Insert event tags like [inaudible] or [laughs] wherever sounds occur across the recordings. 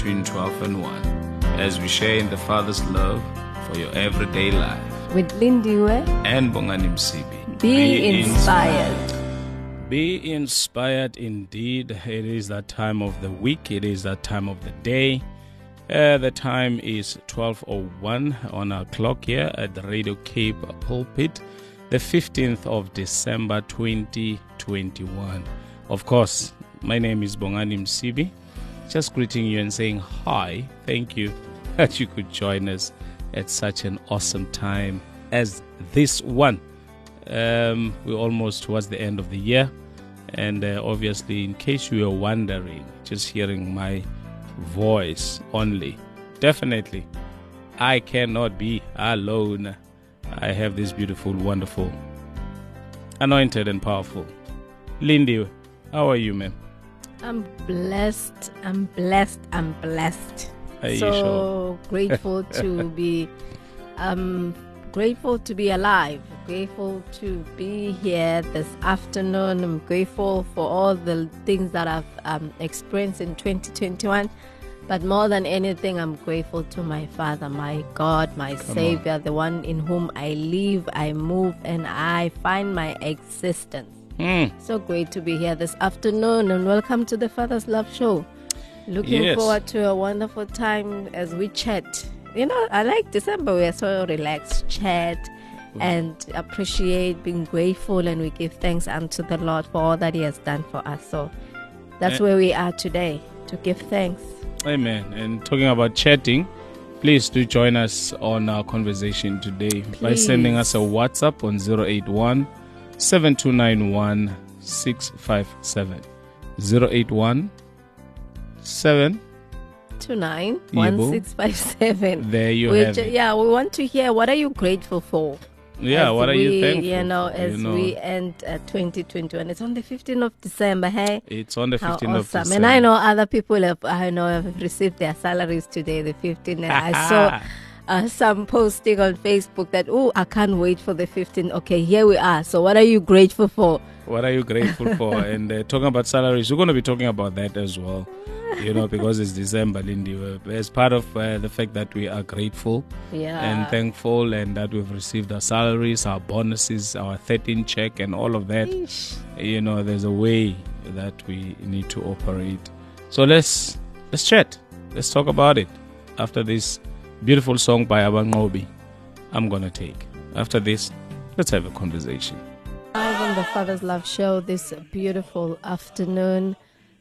between 12 and 1 as we share in the Father's love for your everyday life. With Lindiwe, And Bongani Msibi. be, inspired. Be inspired indeed. It is that time of the week, it is that time of the day. Uh, the time is 12.01 on our clock here at the Radio Cape Pulpit, the 15th of December 2021. Of course, my name is Bongani Msibi. Just greeting you and saying hi. Thank you [laughs] that you could join us at such an awesome time as this one. Um, we're almost towards the end of the year, and uh, obviously, in case you were wondering, just hearing my voice only, definitely, I cannot be alone. I have this beautiful, wonderful, anointed, and powerful Lindy. How are you, ma'am? I'm blessed. I'm blessed. I'm blessed. Are so sure? grateful [laughs] to be um grateful to be alive. Grateful to be here this afternoon. I'm grateful for all the things that I've um, experienced in 2021. But more than anything, I'm grateful to my Father, my God, my Savior, the one in whom I live, I move, and I find my existence. Mm, So great to be here this afternoon and welcome to the Father's Love Show. Looking Yes. forward to a wonderful time as we chat. You know, I like December, we're so relaxed, chat, and appreciate being grateful, and we give thanks unto the Lord for all that He has done for us. So that's Eh. where we are today to give thanks. amen. And talking about chatting, please do join us on our conversation today by sending us a WhatsApp on 081 7291 657. 081 7. Two one six five seven. There you have it. yeah, we want to hear what are you grateful for? Yeah, what are we, you thankful You know, as You know, we end uh, 2021, it's on the 15th of December. Hey, It's on the how 15th of awesome! December. And I know other people have, I know, have received their salaries today, the 15th. And I saw [laughs] uh, some posting on Facebook that, oh, I can't wait for the 15th. Okay, here we are. So, what are you grateful for? What are you grateful [laughs] for? and uh, talking about salaries, we're going to be talking about that as well. You know, because it's December, Lindy. As part of uh, the fact that we are grateful Yeah, and thankful and that we've received our salaries, our bonuses, our 13 check, and all of that. Eesh. You know, there's a way that we need to operate. So let's let's chat. Let's talk about it after this beautiful song by Abangobi. I'm gonna take. After this, let's have a conversation. Live on the Father's Love Show this beautiful afternoon,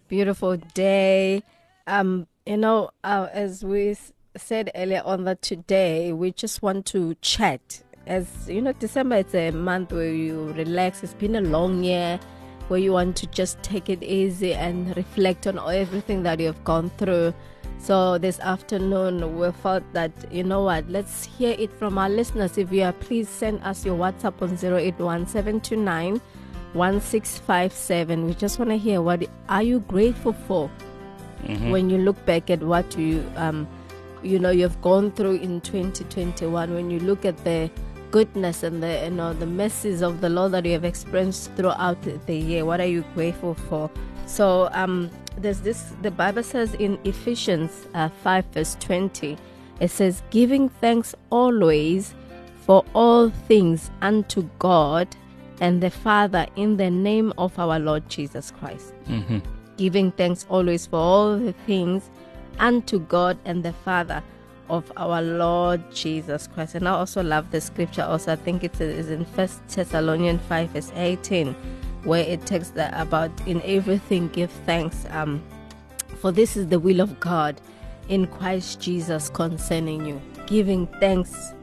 beautiful day. Um, you know, uh, as we said earlier on that today, we just want to chat. As you know, December it's a month where you relax. It's been a long year where you want to just take it easy and reflect on everything that you've gone through. So this afternoon, we felt that you know what, let's hear it from our listeners. If you are, please send us your WhatsApp on 081729 1657. We just want to hear what are you grateful for when you look back at what you um you know you've gone through in 2021 when you look at the goodness and the you know the mercies of the Lord that you have experienced throughout the year what are you grateful for so um there's this the Bible says in Ephesians uh, 5 verse 20 it says giving thanks always for all things unto God and the Father in the name of our Lord Jesus Christ Mm-hmm. giving thanks always for all the things unto God and the Father of our Lord Jesus Christ. And I also love the scripture. Also, I think it is in First Thessalonians five verse eighteen, where it talks that about in everything give thanks. Um, for this is the will of God in Christ Jesus concerning you. Giving thanks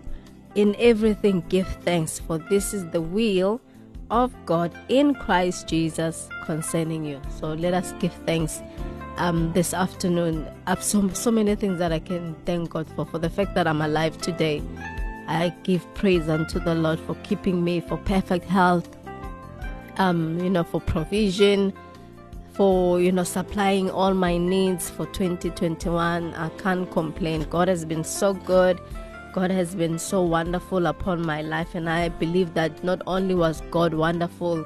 in everything, give thanks, for this is the will of God in Christ Jesus concerning you. So let us give thanks um, this afternoon. I have so, so many things that I can thank God for. For the fact that I'm alive today, I give praise unto the Lord for keeping me, for perfect health, um, you know, for provision, for you know supplying all my needs for 2021. I can't complain. God has been so good. God has been so wonderful upon my life, and I believe that not only was God wonderful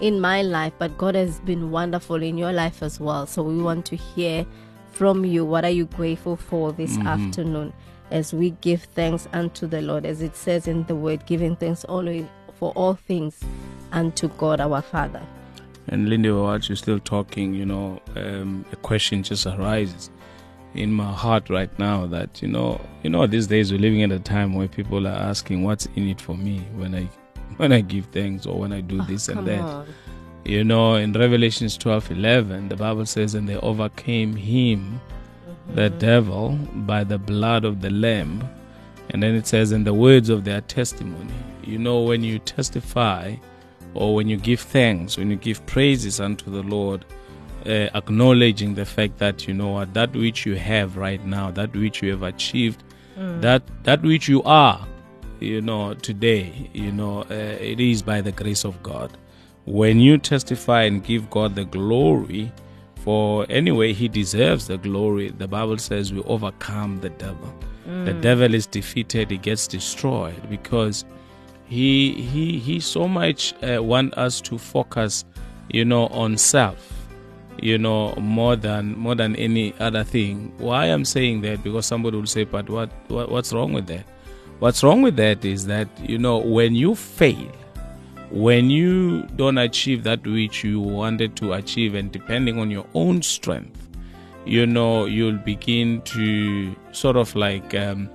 in my life, but God has been wonderful in your life as well. So we want to hear from you. What are you grateful for this mm-hmm. afternoon? As we give thanks unto the Lord, as it says in the word, giving thanks always for all things unto God our Father. And Lindy, while you're still talking, you know, um, a question just arises in my heart right now that you know, you know, these days we're living at a time where people are asking, "What's in it for me?" When I [laughs] when I give thanks or when I do oh, this and that. On. You know, in Revelations 12 11, the Bible says, And they overcame him, mm-hmm. the devil, by the blood of the Lamb. And then it says, In the words of their testimony. You know, when you testify or when you give thanks, when you give praises unto the Lord, uh, acknowledging the fact that, you know what, that which you have right now, that which you have achieved, mm. that, that which you are, you know, today, you know, uh, it is by the grace of God. When you testify and give God the glory, for anyway, He deserves the glory. The Bible says we overcome the devil. Mm. The devil is defeated; he gets destroyed because he he he so much uh, want us to focus, you know, on self you know more than more than any other thing. Why i'm saying that? Because somebody will say but what, what what's wrong with that? What's wrong with that is that, you know, when you fail, when you don't achieve that which you wanted to achieve, and depending on your own strength, you know, you'll begin to sort of like um,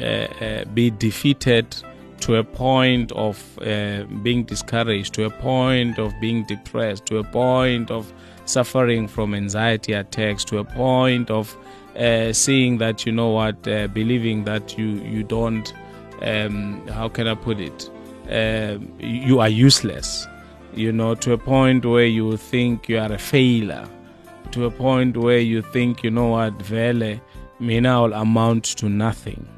uh, uh, be defeated to a point of uh, being discouraged, to a point of being depressed, to a point of suffering from anxiety attacks, to a point of uh, seeing that you know what, uh, believing that you you don't, um, how can I put it, uh, you are useless. You know, to a point where you think you are a failure, to a point where you think you know what, vele, mina will amount to nothing.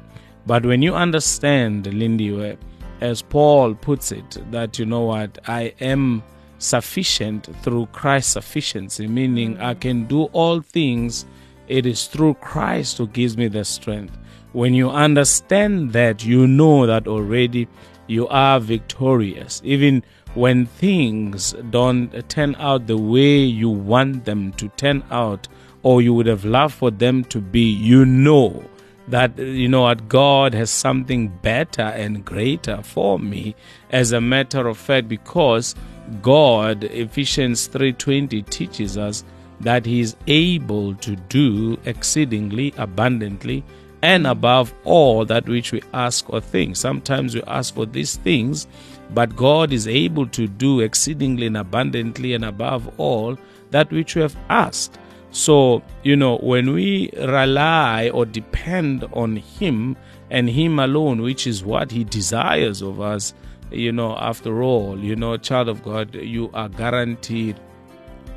But when you understand, Lindy, as Paul puts it, that you know what, I am sufficient through Christ's sufficiency, meaning I can do all things it is through Christ who gives me the strength. When you understand that, you know that already you are victorious. Even when things don't turn out the way you want them to turn out, or you would have loved for them to be, you know that you know what God has something better and greater for me as a matter of fact because God Ephesians 3:20 teaches us that he is able to do exceedingly abundantly and above all that which we ask or think. Sometimes we ask for these things, but God is able to do exceedingly and abundantly and above all that which we have asked. So, you know, when we rely or depend on Him and Him alone, which is what He desires of us, you know, after all, you know, child of God, you are guaranteed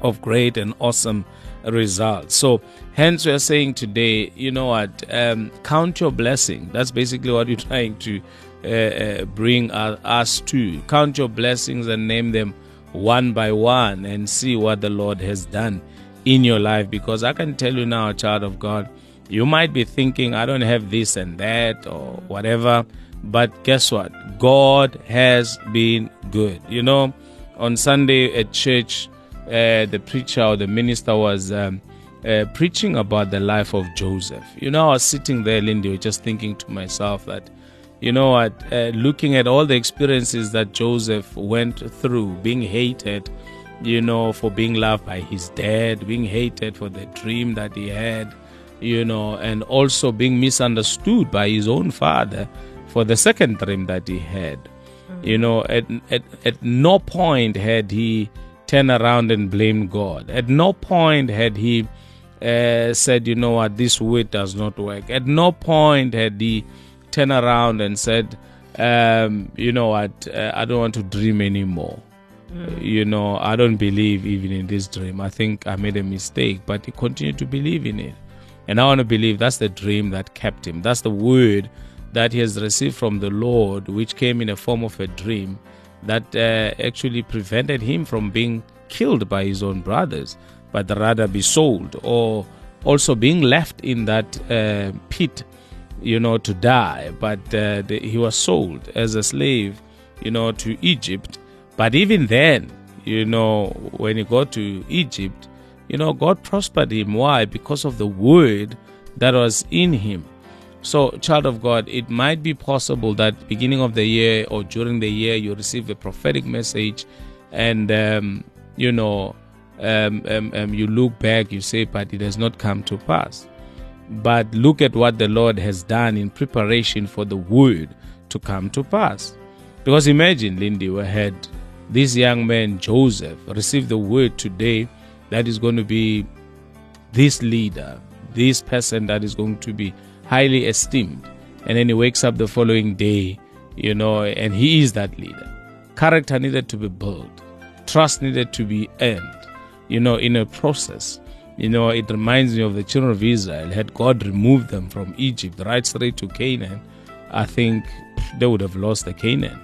of great and awesome results. So, hence, we are saying today, you know what, um, count your blessing. That's basically what we're [laughs] trying to uh, uh, bring us to. Count your blessings and name them one by one and see what the Lord has done in your life. Because I can tell you now, child of God, you might be thinking, I don't have this and that or whatever. But guess what? God has been good. You know, on Sunday at church, uh, the preacher or the minister was um, uh, preaching about the life of Joseph. You know, I was sitting there, Lindy, just thinking to myself that, you know what, uh, looking at all the experiences that Joseph went through, being hated, you know, for being loved by his dad, being hated for the dream that he had, you know, and also being misunderstood by his own father for the second dream that he had. Mm-hmm. You know, at, at, at no point had he turn around and blame God. At no point had he uh, said, you know what, this way does not work. At no point had he turned around and said, um, you know what, uh, I don't want to dream anymore. You know, I don't believe even in this dream. I think I made a mistake, but he continued to believe in it. And I want to believe that's the dream that kept him. That's the word that he has received from the Lord, which came in a form of a dream that uh, actually prevented him from being killed by his own brothers, but rather be sold or also being left in that uh, pit, you know, to die. But uh, the, he was sold as a slave, you know, to Egypt. But even then, you know, when he got to Egypt, you know, God prospered him. Why? Because of the word that was in him. So, child of God, it might be possible that beginning of the year or during the year you receive a prophetic message, and um, you know, um, um, um, you look back, you say, but it has not come to pass. But look at what the Lord has done in preparation for the word to come to pass. Because imagine, Lindy, we had this young man, Joseph, received the word today that is going to be this leader, this person that is going to be highly esteemed. And then he wakes up the following day, you know, and he is that leader. Character needed to be built, trust needed to be earned, you know, in a process. You know, it reminds me of the children of Israel. Had God removed them from Egypt right straight to Canaan, I think they would have lost the Canaan,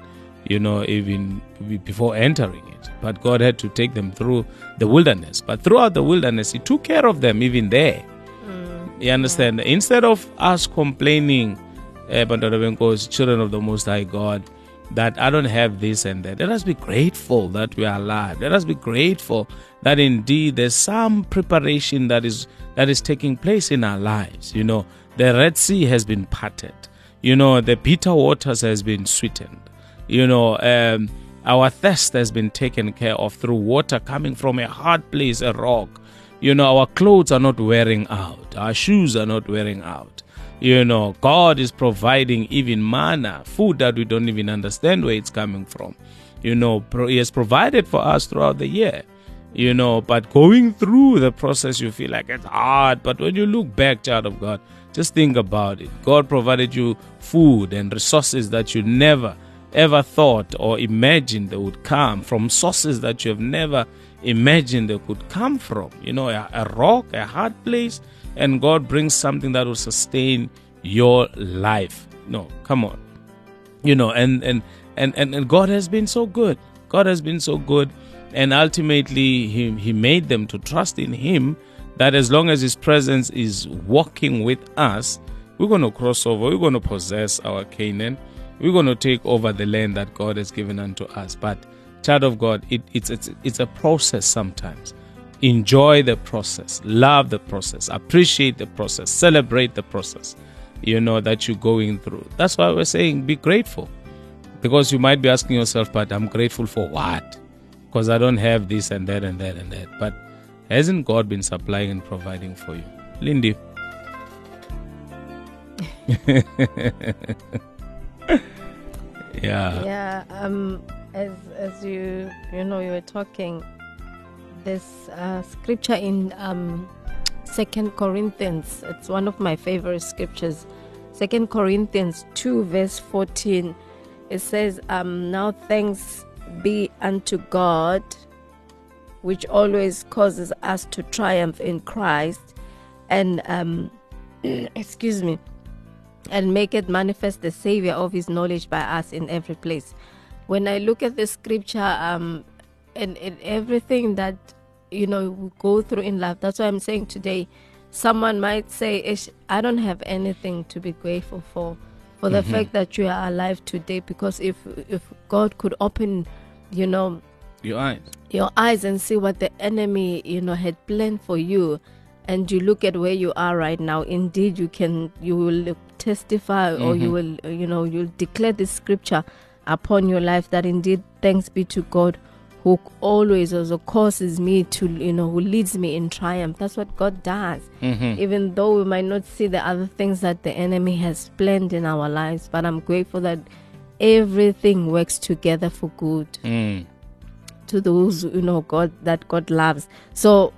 you know, even before entering it. But God had to take them through the wilderness. But throughout the wilderness, He took care of them even there. You understand? Instead of us complaining, uh, children of the Most High God, that I don't have this and that, let us be grateful that we are alive. Let us be grateful that indeed there's some preparation that is that is taking place in our lives. You know, the Red Sea has been parted. You know, the bitter waters has been sweetened. You know, um, our thirst has been taken care of through water coming from a hard place, a rock. You know, our clothes are not wearing out, our shoes are not wearing out. You know, God is providing even manna, food that we don't even understand where it's coming from. You know, He has provided for us throughout the year. You know, but going through the process, you feel like it's hard. But when you look back, child of God, just think about it. God provided you food and resources that you never ever thought or imagined they would come from sources that you have never imagined they could come from. You know, a, a rock, a hard place, and God brings something that will sustain your life. No, come on. You know, and and and and, and God has been so good. God has been so good, and ultimately He He made them to trust in Him. That as long as His presence is walking with us, we're going to cross over. We're going to possess our Canaan. We're going to take over the land that God has given unto us. But child of God, it, it's, it's, it's a process sometimes. Enjoy the process, love the process, appreciate the process, celebrate the process, you know, that you're going through. That's why we're saying be grateful. Because you might be asking yourself, but I'm grateful for what? Because I don't have this and that and that and that. But hasn't God been supplying and providing for you? Lindy. [laughs] [laughs] yeah. Yeah. Um. As as you you know you were talking, this uh, scripture in um, Second Corinthians. It's one of my favorite scriptures. Second Corinthians two verse fourteen. It says, um, "Now thanks be unto God, which always causes us to triumph in Christ, and um, [clears throat] excuse me." And make it manifest the savior of his knowledge by us in every place. When i look at the scripture um and, and everything that you know we go through in life that's why i'm saying today someone might say "Ish, i don't have anything to be grateful for for the fact that you are alive today. Because if if god could open you know Your eyes. your eyes and see what the enemy you know had planned for you and you look at where you are right now indeed you can you will testify or you will uh, you know you'll declare this scripture upon your life that indeed thanks be to god who always also causes me to you know who leads me in triumph that's what god does even though we might not see the other things that the enemy has planned in our lives but i'm grateful that everything works together for good Mm. to those you know God that God loves. So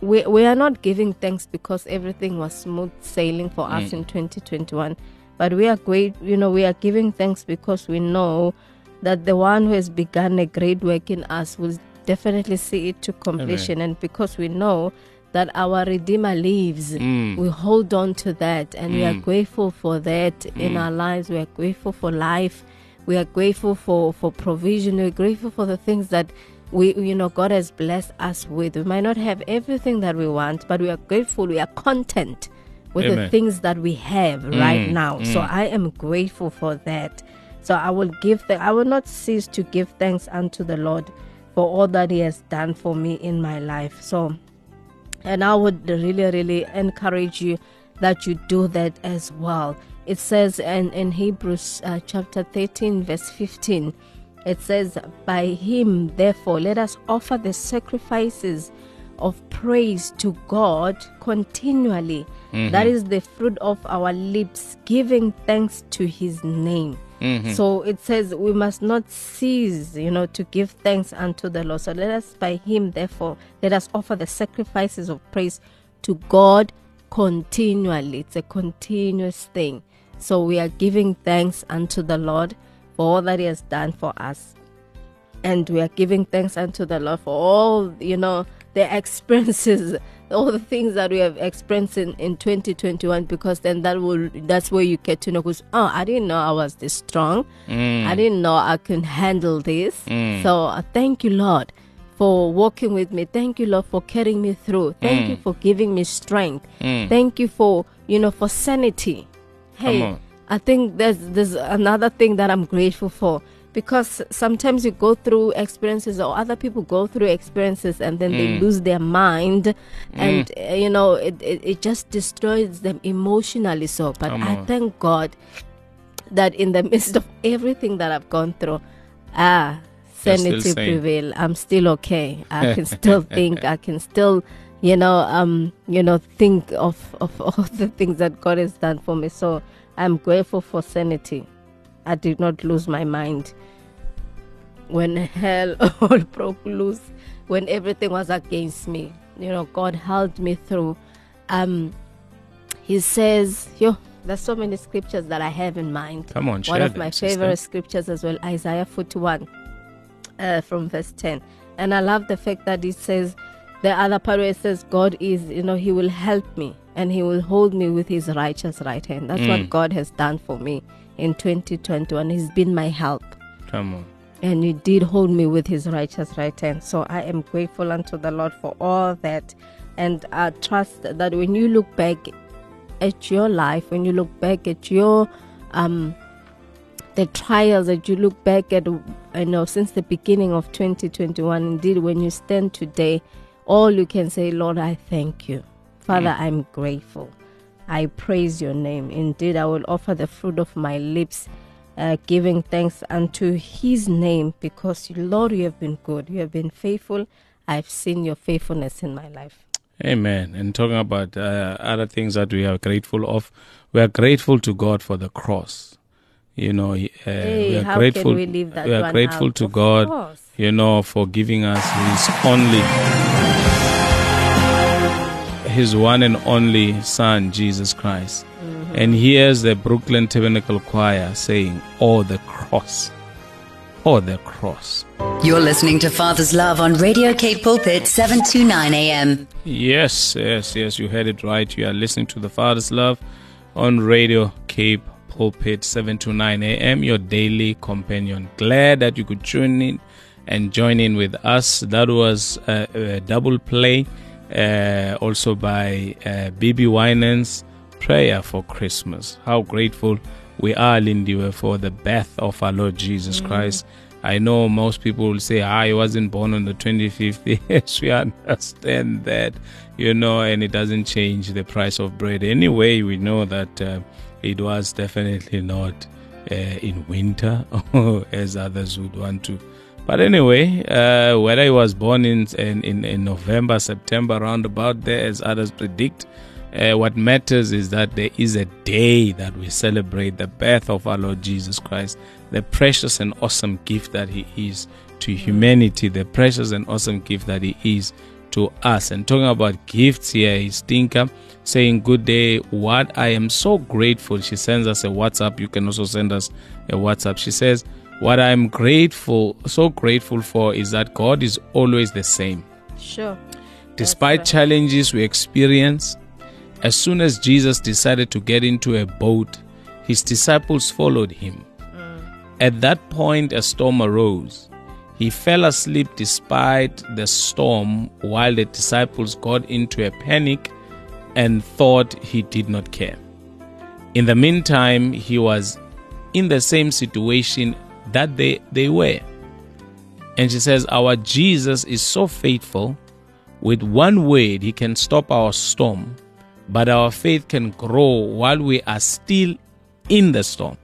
we we are not giving thanks because everything was smooth sailing for us in 2021, but we are great. You know, we are giving thanks because we know that the one who has begun a great work in us will definitely see it to completion. And because we know that our Redeemer lives, Mm. we hold on to that and we are Mm. grateful for that in our lives. We are grateful for life. We are grateful for, for provision. We're grateful for the things that we, you know, God has blessed us with. We might not have everything that we want, but we are grateful. We are content with the things that we have right Mm, now. So mm. I am grateful for that. So I will give the, I will not cease to give thanks unto the Lord for all that He has done for me in my life. So and I would really, really encourage you that you do that as well. It says in, in Hebrews uh, chapter 13, verse 15, it says, By him, therefore, let us offer the sacrifices of praise to God continually. Mm-hmm. That is the fruit of our lips, giving thanks to his name. Mm-hmm. So it says we must not cease, you know, to give thanks unto the Lord. So let us, by Him, therefore, let us offer the sacrifices of praise to God continually. It's a continuous thing. So we are giving thanks unto the Lord for all that He has done for us. And we are giving thanks unto the Lord for all, you know, the experiences, [laughs] all the things that we have experienced in, in 2021, because then that will, that's where you get to know, because, oh, I didn't know I was this strong. Mm. I didn't know I can handle this. Mm. So uh, thank you, Lord, for walking with me. Thank you, Lord, for carrying me through. Thank mm. you for giving me strength. Thank you for, you know, for sanity. Hey. I think there's there's another thing that I'm grateful for because sometimes you go through experiences or other people go through experiences and then they lose their mind and uh, you know it, it, it just destroys them emotionally so but Come I on. thank God that in the [laughs] midst of everything that I've gone through ah sanity prevail. I'm still okay. I [laughs] can still think. I can still you know um you know think of of [laughs] all the things that God has done for me. So I'm grateful for sanity. I did not lose my mind. When hell [laughs] all broke loose when everything was against me you know God held me through. Um he says yo there's so many scriptures that I have in mind. Come on, one of my favorite scriptures as well Isaiah 41 uh, from verse 10 and I love the fact that it says the other part where it says God is you know he will help me and he will hold me with his righteous right hand that's Mm. what God has done for me in 2021 he's been my help Come on. and he did hold me with his righteous right hand. So I am grateful unto the Lord for all that. And I trust that when you look back at your life, when you look back at your um the trials that you look back at you know since the beginning of 2021 indeed when you stand today all you can say lord i thank you father i'm grateful i praise your name indeed i will offer the fruit of my lips uh, giving thanks unto his name because lord you have been good you have been faithful i've seen your faithfulness in my life Amen. And talking about uh, other things that we are grateful of, we are grateful to God for the cross. You know, uh, hey we are how grateful. can we leave that we are grateful out? to Of God, course. You know, for giving us His only, His one and only Son, Jesus Christ. Mm-hmm. And here's the Brooklyn Tabernacle Choir saying, "Oh, the cross, oh, the cross." You're listening to Father's Love on Radio K Pulpit 729 AM. Yes, yes, yes, you heard it right. You are listening to the Father's Love on Radio Cape Pulpit 7 to 9 a.m., your daily companion. Glad that you could tune in and join in with us. That was a, a double play, uh, also by uh, BeBe Winans, Prayer for Christmas. How grateful we are, Lindiwe, for the birth of our Lord Jesus Christ. I know most people will say, I wasn't born on the 25th. [laughs] Yes, we understand that, you know, and it doesn't change the price of bread. Anyway, we know that uh, it was definitely not uh, in winter, [laughs] as others would want to. But anyway, uh, whether he was born in, in, in, November, September, around about there, as others predict, uh, what matters is that there is a day that we celebrate the birth of our Lord Jesus Christ, the precious and awesome gift that He is to humanity, the precious and awesome gift that He is to us. And talking about gifts here is Tinka saying, Good day, what I am so grateful. She sends us a WhatsApp. You can also send us a WhatsApp. She says, What I'm grateful, so grateful for, is that God is always the same. Sure. Despite right. challenges we experience, as soon as Jesus decided to get into a boat, his disciples followed him. Mm. At that point, a storm arose. He fell asleep despite the storm while the disciples got into a panic and thought he did not care. In the meantime, he was in the same situation that they, they were. And she says, Our Jesus is so faithful. With one word, he can stop our storm, but our faith can grow while we are still in the storm.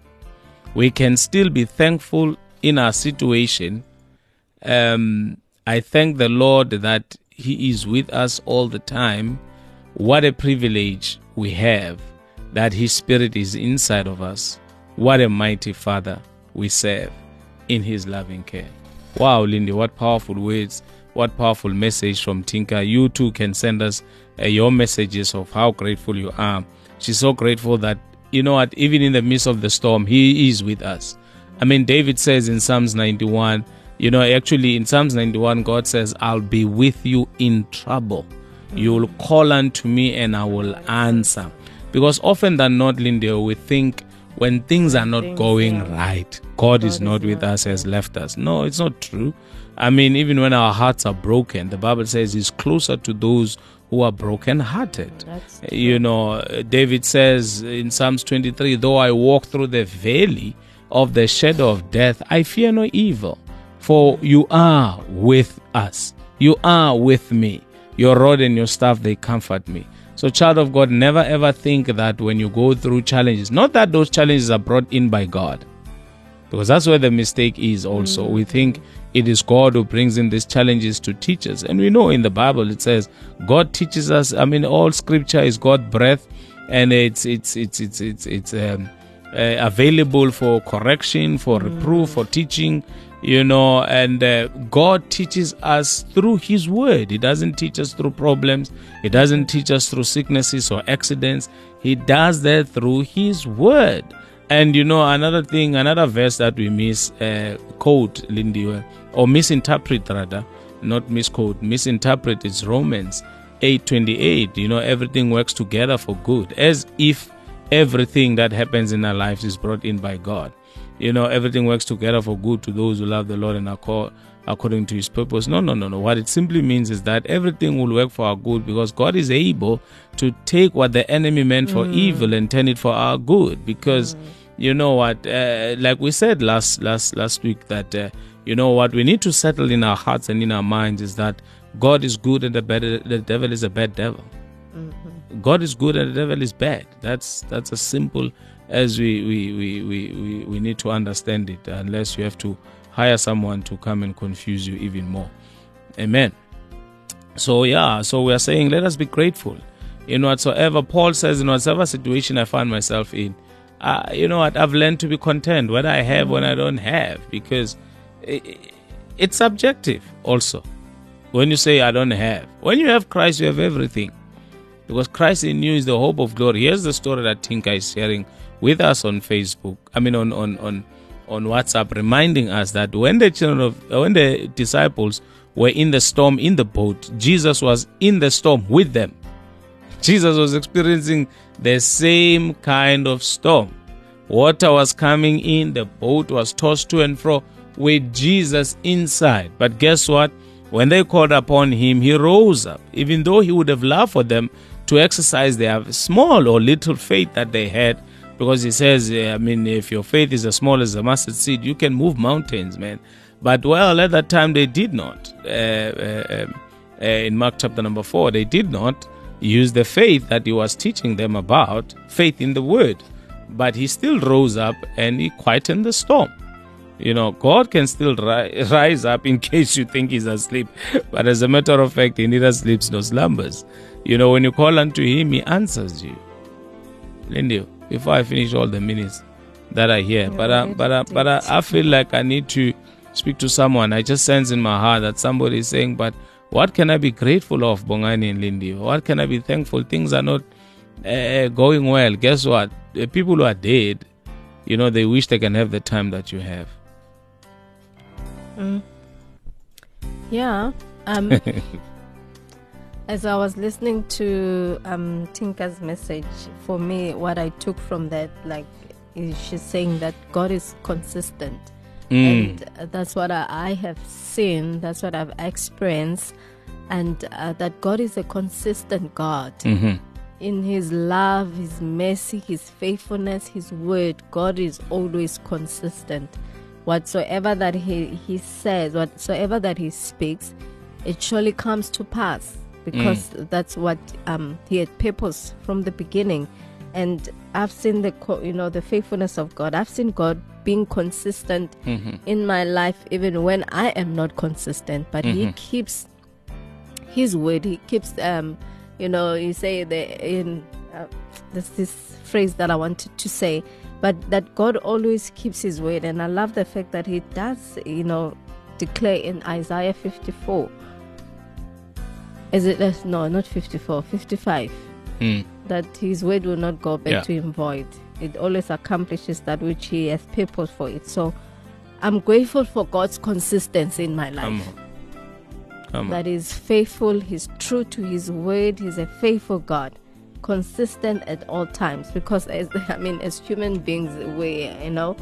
We can still be thankful in our situation. Um, I thank the Lord that He is with us all the time. What a privilege we have that His Spirit is inside of us. What a mighty Father we serve in His loving care. Wow, Lindy, what powerful words, what powerful message from Tinka. You too can send us uh, your messages of how grateful you are. She's so grateful that, you know what, even in the midst of the storm, He is with us. I mean, David says in Psalms 91, you know, actually in Psalms 91, God says, I'll be with you in trouble. You will call unto me and I will answer. Because often than not, Lindy, we think when things are not Things, going yeah. right, God, is God not is with not us, has left us. No, it's not true. I mean, even when our hearts are broken, the Bible says He's closer to those who are broken hearted. You know, David says in Psalms 23 Though I walk through the valley of the shadow of death, I fear no evil, for you are with us. You are with me. Your rod and your staff, they comfort me. So, child of God, never ever think that when you go through challenges, not that those challenges are brought in by God, because that's where the mistake is also. We think it is God who brings in these challenges to teach us. And we know in the Bible it says God teaches us, I mean all scripture is God breath and it's it's it's it's it's it's um, uh, available for correction, for reproof, for teaching, you know, and uh, God teaches us through his word. He doesn't teach us through problems. He doesn't teach us through sicknesses or accidents. He does that through his word. And you know, another thing, another verse that we miss uh, quote, Lindy, or misinterpret rather, not misquote, misinterpret is Romans 8:28. You know, everything works together for good, as if everything that happens in our lives is brought in by God. You know, everything works together for good to those who love the Lord and are called according to his purpose. No, no, no, no. What it simply means is that everything will work for our good because God is able to take what the enemy meant for evil and turn it for our good. Because you know what, uh, like we said last last last week, that uh, you know what we need to settle in our hearts and in our minds is that God is good and the bad, the devil is a bad devil. God is good and the devil is bad. That's that's a simple as we we, we, we, we need to understand it, unless you have to hire someone to come and confuse you even more. Amen. So yeah, so we are saying let us be grateful. In whatsoever Paul says, in whatever situation I find myself in, uh, you know what, I've learned to be content when I have, when I don't have, because i i- it's subjective also. When you say I don't have, when you have Christ, you have everything because Christ in you is the hope of glory. Here's the story that Tinka is sharing with us on Facebook. I mean, on on on on WhatsApp, reminding us that when the children of when the disciples were in the storm in the boat, Jesus was in the storm with them. Jesus was experiencing the same kind of storm. Water was coming in, the boat was tossed to and fro with Jesus inside. But guess what? When they called upon him, he rose up, even though he would have loved for them to exercise their small or little faith that they had. Because he says, eh, I mean, if your faith is as small as a mustard seed, you can move mountains, man. But well, at that time they did not. Uh, uh, uh, in Mark chapter number four, they did not use the faith that he was teaching them about, faith in the word. But he still rose up and he quietened the storm. You know, God can still ri- [laughs] rise up in [laughs] case you think he's asleep. But as a matter of fact, he neither sleeps nor slumbers. You know, when you call unto him, he answers you. Lindy, before I finish all the minutes that are here, but uh, but but uh, I feel like I need to speak to someone. I just sense in my heart that somebody is saying, "But what can I be grateful of, Bongani and Lindy? What can I be thankful? Things are not uh, going well. Guess what? The people who are dead, you know, they wish they can have the time that you have. Yeah. Um, [laughs] as I was listening to um, Tinka's message, for me, what I took from that, like, is she's saying that God is consistent. And uh, that's what I, I have seen, that's what I've experienced, and uh, that God is a consistent God. In His love, His mercy, His faithfulness, His word, God is always consistent. Whatsoever that He, he says, whatsoever that He speaks, it surely comes to pass because that's what um, He had purpose from the beginning. And I've seen the you know the faithfulness of God. I've seen God being consistent in my life, even when I am not consistent. But He keeps his word he keeps um you know you say the in uh, there's this phrase that i wanted to say but that god always keeps his word and i love the fact that he does you know declare in isaiah 54 is it uh, no not 54 55 Mm. that his word will not go back Yeah. to him void it always accomplishes that which he has purpose for it so i'm grateful for god's consistency in my life Come on. Come on. that is faithful, he's true to his word, he's a faithful God, consistent at all times. Because as [laughs] I mean, as human beings, we you know,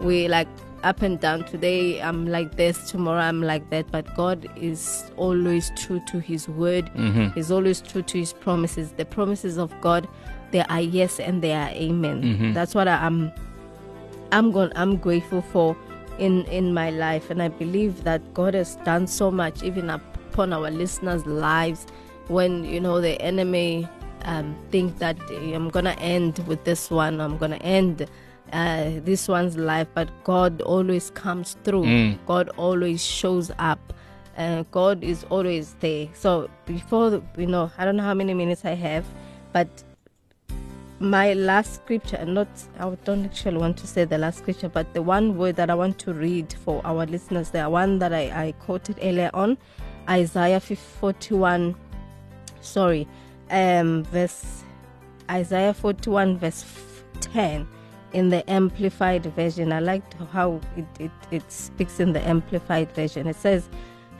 we like up and down. Today I'm like this, tomorrow I'm like that. But God is always true to his word. He's always true to his promises. The promises of God, they are yes and they are amen. That's what I, I'm I'm going I'm grateful for in in my life and I believe that God has done so much even upon our listeners' lives when you know the enemy um, think that I'm gonna end with this one I'm gonna end uh, this one's life but God always comes through. God always shows up. Uh, God is always there. So before the, you know I don't know how many minutes I have but my last scripture and not i don't actually want to say the last scripture but the one word that i want to read for our listeners the one that i, I quoted earlier on isaiah 41 sorry um verse isaiah 41 verse 10 in the amplified version. I liked how it, it, it speaks in the amplified version. It says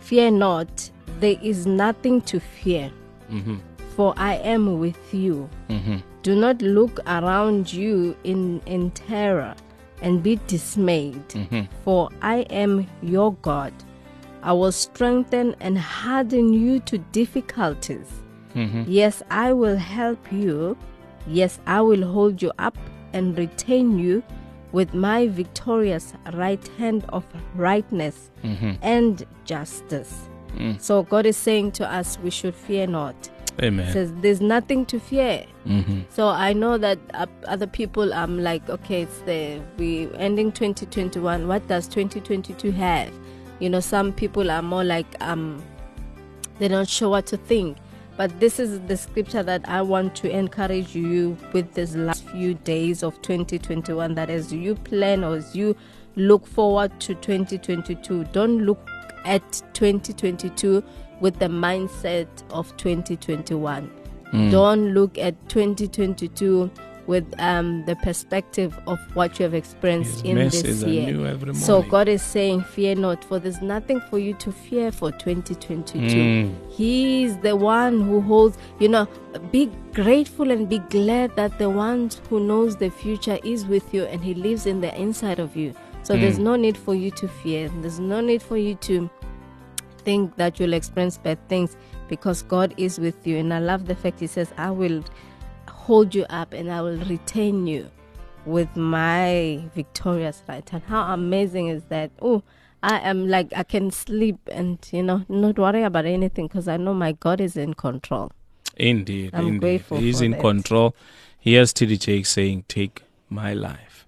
fear not there is nothing to fear mm-hmm. for i am with you. Mm-hmm. Do not look around you in, in terror and be dismayed, mm-hmm. for I am your God. I will strengthen and harden you to difficulties. Yes, I will help you. Yes, I will hold you up and retain you with my victorious right hand of rightness and justice. So God is saying to us, we should fear not Amen. says there's nothing to fear. Mm-hmm. So I know that uh, other people, I'm like, okay, it's the we ending 2021. What does 2022 have? You know, some people are more like um, they're not sure what to think. But this is the scripture that I want to encourage you with this last few days of 2021. That as you plan or as you look forward to 2022, don't look at 2022 with the mindset of 2021. Hmm. Don't look at 2022 with um, the perspective of what you have experienced His in this year. So. God is saying, Fear not, for there's nothing for you to fear for 2022. Mm. He is the one who holds, you know, be grateful and be glad that the one who knows the future is with you and he lives in the inside of you. So there's no need for you to fear. There's no need for you to think that you'll experience bad things because God is with you. And I love the fact He says, I will hold you up and I will retain you with my victorious right hand. How amazing is that? Oh, I am like, I can sleep and, you know, not worry about anything because I know my God is in control. Indeed, I'm indeed. grateful He's in that. control. Here's TD Jake saying, Take my life.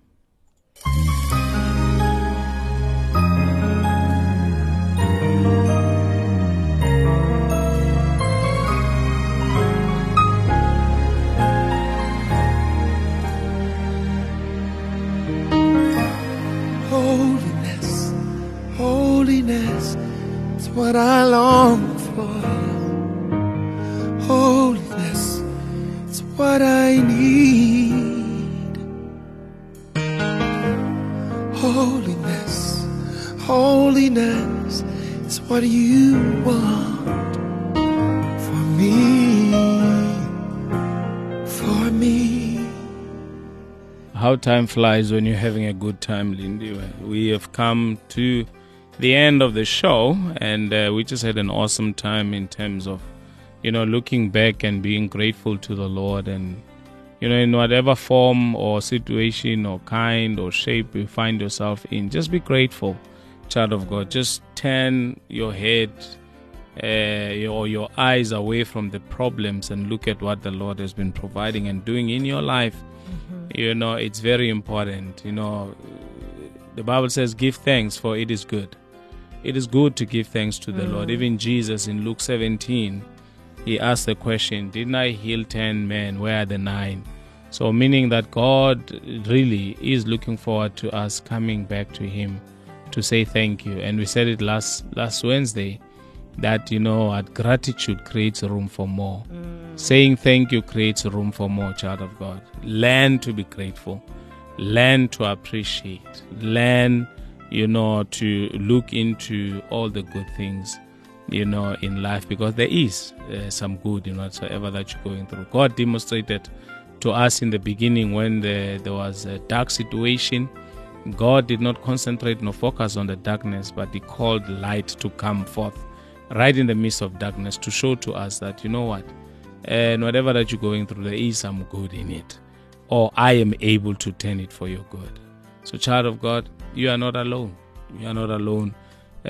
What I long for. Holiness, it's what I need. Holiness, holiness, it's what you want for me. For me. How time flies when you're having a good time, Lindy. We have come to the end of the show, and uh, we just had an awesome time in terms of, you know, looking back and being grateful to the Lord. And, you know, in whatever form or situation or kind or shape you find yourself in, just be grateful, child of God. Just turn your head uh, or your eyes away from the problems and look at what the Lord has been providing and doing in your life. Mm-hmm. You know, it's very important. You know, the Bible says, Give thanks, for it is good. It is good to give thanks to the mm. Lord. Even Jesus in Luke 17, he asked the question, Didn't I heal 10 men? Where are the nine? So, meaning that God really is looking forward to us coming back to Him to say thank you. And we said it last last Wednesday that you know what gratitude creates room for more. Mm. Saying thank you creates room for more, child of God. Learn to be grateful. Learn to appreciate. Learn you know, to look into all the good things, you know, in life because there is uh, some good in whatsoever that you're going through. God demonstrated to us in the beginning when the, there was a dark situation. God did not concentrate nor focus on the darkness, but He called light to come forth right in the midst of darkness to show to us that, you know what, and whatever that you're going through, there is some good in it, or I am able to turn it for your good. So, child of God, you are not alone. You are not alone.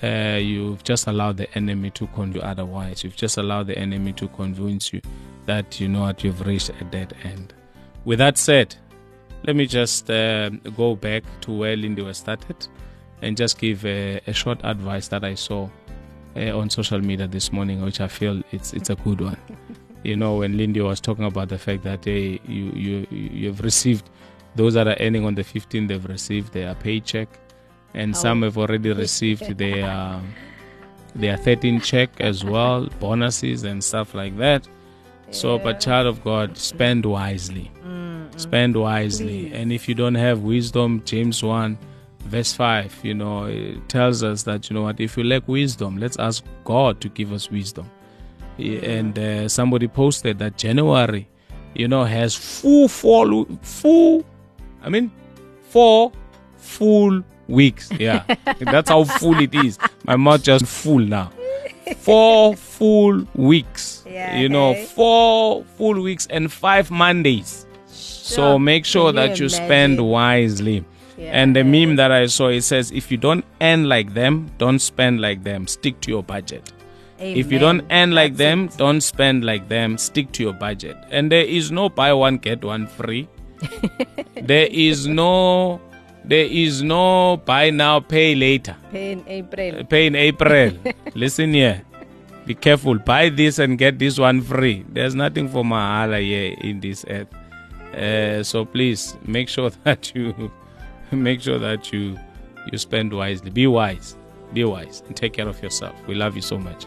Uh, you've just allowed the enemy to convince you otherwise. You've just allowed the enemy to convince you that you know what you've reached a dead end. With that said, let me just uh, go back to where Lindy was started and just give a, a short advice that I saw uh, on social media this morning, which I feel it's it's a good one. [laughs] you know, when Lindy was talking about the fact that hey, you you you've received those that are earning on the 15th, they've received their paycheck, and oh. some have already received their their 13 check as well, [laughs] bonuses and stuff like that. Yeah. So, but child of God, spend wisely. Mm-hmm. Spend wisely. And if you don't have wisdom, James 1, verse 5, you know, it tells us that, you know what, if you lack wisdom, let's ask God to give us wisdom. And uh, somebody posted that January, you know, has full, full, full I mean, four full weeks. Yeah, [laughs] that's how full it is. My mouth just full now. Four full weeks. Yeah, you know, hey. four full weeks and five Mondays. Sure. So make sure that you spend wisely. Yeah, and the meme that I saw it says, if you don't earn like them, don't spend like them. Stick to your budget. Amen. If you don't earn like That's them, it. don't spend like them. Stick to your budget. And there is no buy one get one free there is no there is no buy now pay later. Pay in april. Pay in april. [laughs] Listen here. Be careful. Buy this and get this one free. There's nothing for mahala here in this earth. Uh, so please make sure [laughs] that you make sure that you you spend wisely. Be wise. Be wise and take care of yourself. We love you so much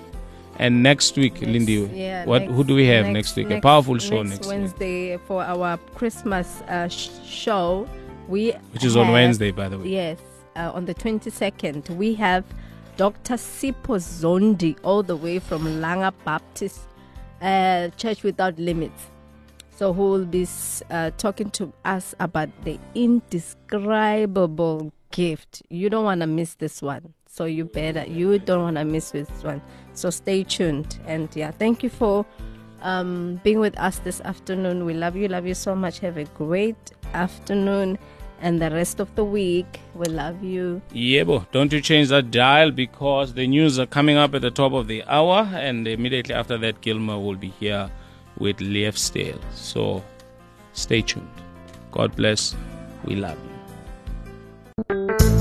and next week, next, Lindy, yeah, what next, who do we have next, next week? a powerful show next, Wednesday week. for our Christmas uh, sh- show. We which is have, on Wednesday, by the way. Yes, uh, on the twenty second, we have Dr. Sipho Zondi, all the way from Langa Baptist uh, Church Without Limits. So, who will be uh, talking to us about the indescribable gift? You don't want to miss this one. So you better, you don't want to miss this one. So stay tuned. And yeah, thank you for um, being with us this afternoon. We love you, love you so much. Have a great afternoon and the rest of the week. We love you. Yebo, don't you change that dial because the news are coming up at the top of the hour, and immediately after that, Gilmer will be here with Stale. So stay tuned. God bless. We love you.